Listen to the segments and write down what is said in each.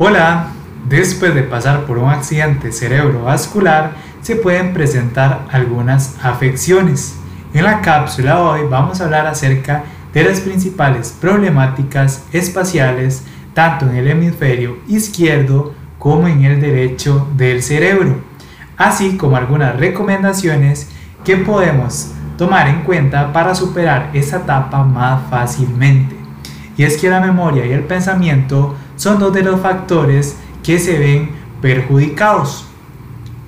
Hola, después de pasar por un accidente cerebrovascular se pueden presentar algunas afecciones. En la cápsula hoy vamos a hablar acerca de las principales problemáticas espaciales tanto en el hemisferio izquierdo como en el derecho del cerebro, así como algunas recomendaciones que podemos tomar en cuenta para superar esta etapa más fácilmente. Y es que la memoria y el pensamiento son dos de los factores que se ven perjudicados.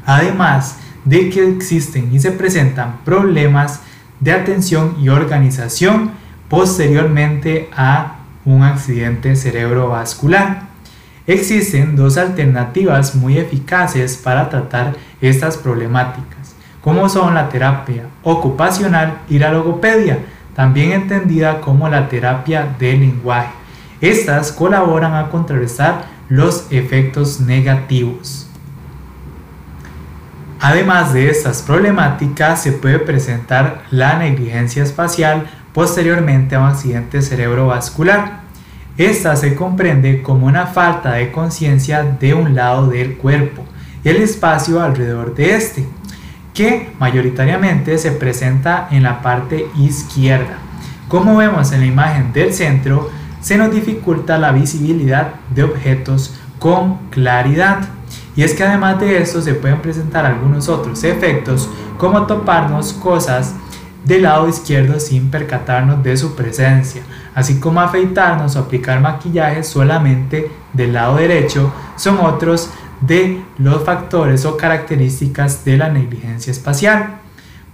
Además de que existen y se presentan problemas de atención y organización posteriormente a un accidente cerebrovascular. Existen dos alternativas muy eficaces para tratar estas problemáticas, como son la terapia ocupacional y la logopedia, también entendida como la terapia del lenguaje. Estas colaboran a contrarrestar los efectos negativos. Además de estas problemáticas, se puede presentar la negligencia espacial posteriormente a un accidente cerebrovascular. Esta se comprende como una falta de conciencia de un lado del cuerpo y el espacio alrededor de este, que mayoritariamente se presenta en la parte izquierda. Como vemos en la imagen del centro, se nos dificulta la visibilidad de objetos con claridad. Y es que además de esto se pueden presentar algunos otros efectos como toparnos cosas del lado izquierdo sin percatarnos de su presencia, así como afeitarnos o aplicar maquillaje solamente del lado derecho, son otros de los factores o características de la negligencia espacial.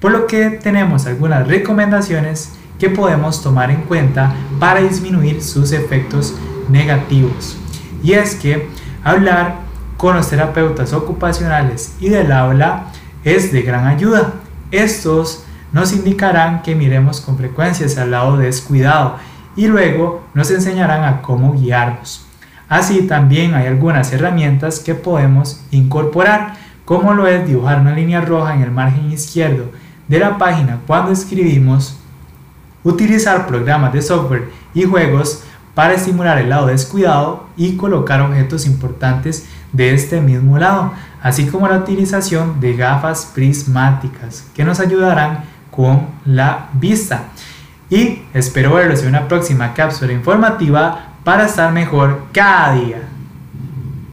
Por lo que tenemos algunas recomendaciones que podemos tomar en cuenta para disminuir sus efectos negativos. Y es que hablar con los terapeutas ocupacionales y del habla es de gran ayuda. Estos nos indicarán que miremos con frecuencia el lado descuidado y luego nos enseñarán a cómo guiarnos. Así también hay algunas herramientas que podemos incorporar, como lo es dibujar una línea roja en el margen izquierdo de la página cuando escribimos, utilizar programas de software y juegos para estimular el lado descuidado y colocar objetos importantes de este mismo lado, así como la utilización de gafas prismáticas que nos ayudarán con la vista. Y espero verlos en una próxima cápsula informativa para estar mejor cada día.